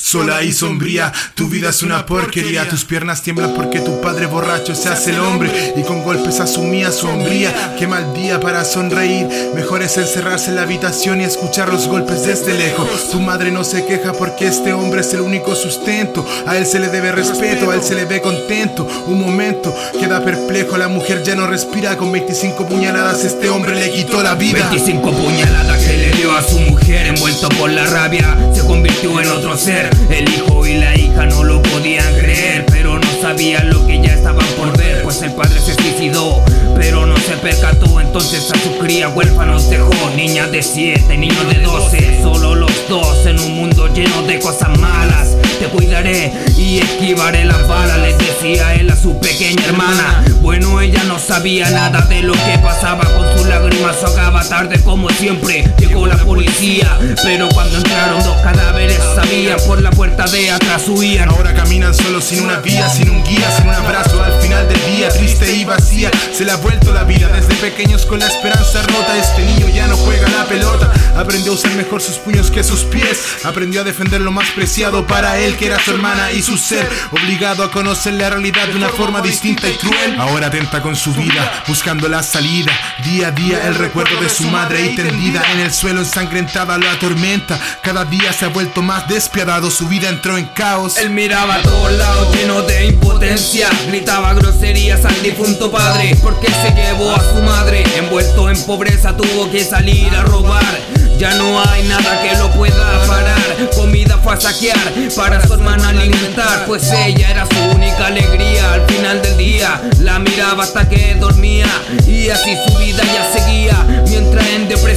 sola y sombría. Tu vida es una porquería, tus piernas tiemblan porque tu padre borracho se hace el hombre y con golpes asumía su hombría. Qué mal día para sonreír, mejor es encerrarse en la habitación y escuchar los golpes desde lejos. Tu madre no se queja porque este hombre es el único sustento. A él se le debe respeto, a él se le ve contento. Un momento queda perplejo, la mujer ya no respira. Con 25 puñaladas este hombre le quitó la vida. 25 puñaladas que le dio a su mujer, envuelto por la rabia, se convirtió en otro ser. El hijo y la hija no lo podían creer, pero no sabían lo que ya estaban por ver, pues el padre se suicidó, pero no se percató. Entonces a su cría huérfanos dejó, niña de 7, niño de 12, solo los dos en un mundo lleno de cosas malas. Te cuidaré y esquivaré las balas, les decía él a su pequeña hermana. Bueno, ella no sabía nada de lo que pasaba con sus lágrimas, ahogaba tarde como siempre. La policía, pero cuando entraron dos cadáveres sabían por la puerta de atrás huían. Ahora caminan solo sin una vía, sin un guía, sin un abrazo al final del día, triste y vacía. Se le ha vuelto la vida desde pequeños con la esperanza rota. Este niño ya no juega la pelota, aprendió a usar mejor sus puños que sus pies, aprendió a defender lo más preciado para él que era su hermana y su ser, obligado a conocer la realidad de una forma distinta y cruel. Ahora atenta con su vida, buscando la salida. Día a día el recuerdo de su madre y tendida en el suelo ensangrentada lo atormenta. Cada día se ha vuelto más despiadado, su vida entró en caos. Él miraba a todos lados lleno de impotencia, gritaba groserías al difunto padre, porque se llevó a su madre, envuelto en pobreza tuvo que salir a robar. Ya no hay nada que lo pueda parar. Comida fue a saquear para su hermana alimentar, pues ella era su única alegría. Al final del día la miraba hasta que dormía y así su vida ya seguía mientras en depresión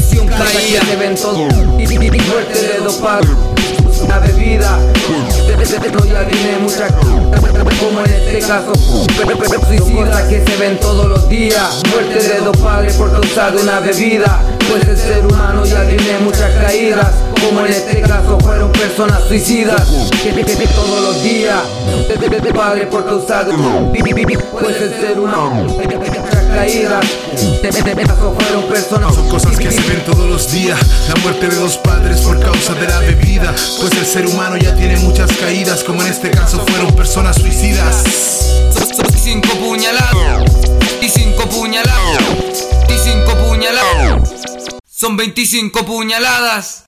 ven todo y, y, muerte de dopar una bebida. No ya tiene mucha como en este caso suicida que se ven todos los días. Muerte de dos padres por causa de una bebida. Pues el ser humano ya tiene muchas caídas. Como en este caso fueron personas suicidas. Que todos los días. De padre por causa de Pues el ser humano fueron personas Son cosas que se ven todos los días. La muerte de dos padres por causa de la bebida. Pues el ser humano ya tiene muchas caídas. Como en este caso fueron personas suicidas. Cinco puñaladas. Y cinco puñaladas. Y cinco puñaladas. Son 25 puñaladas.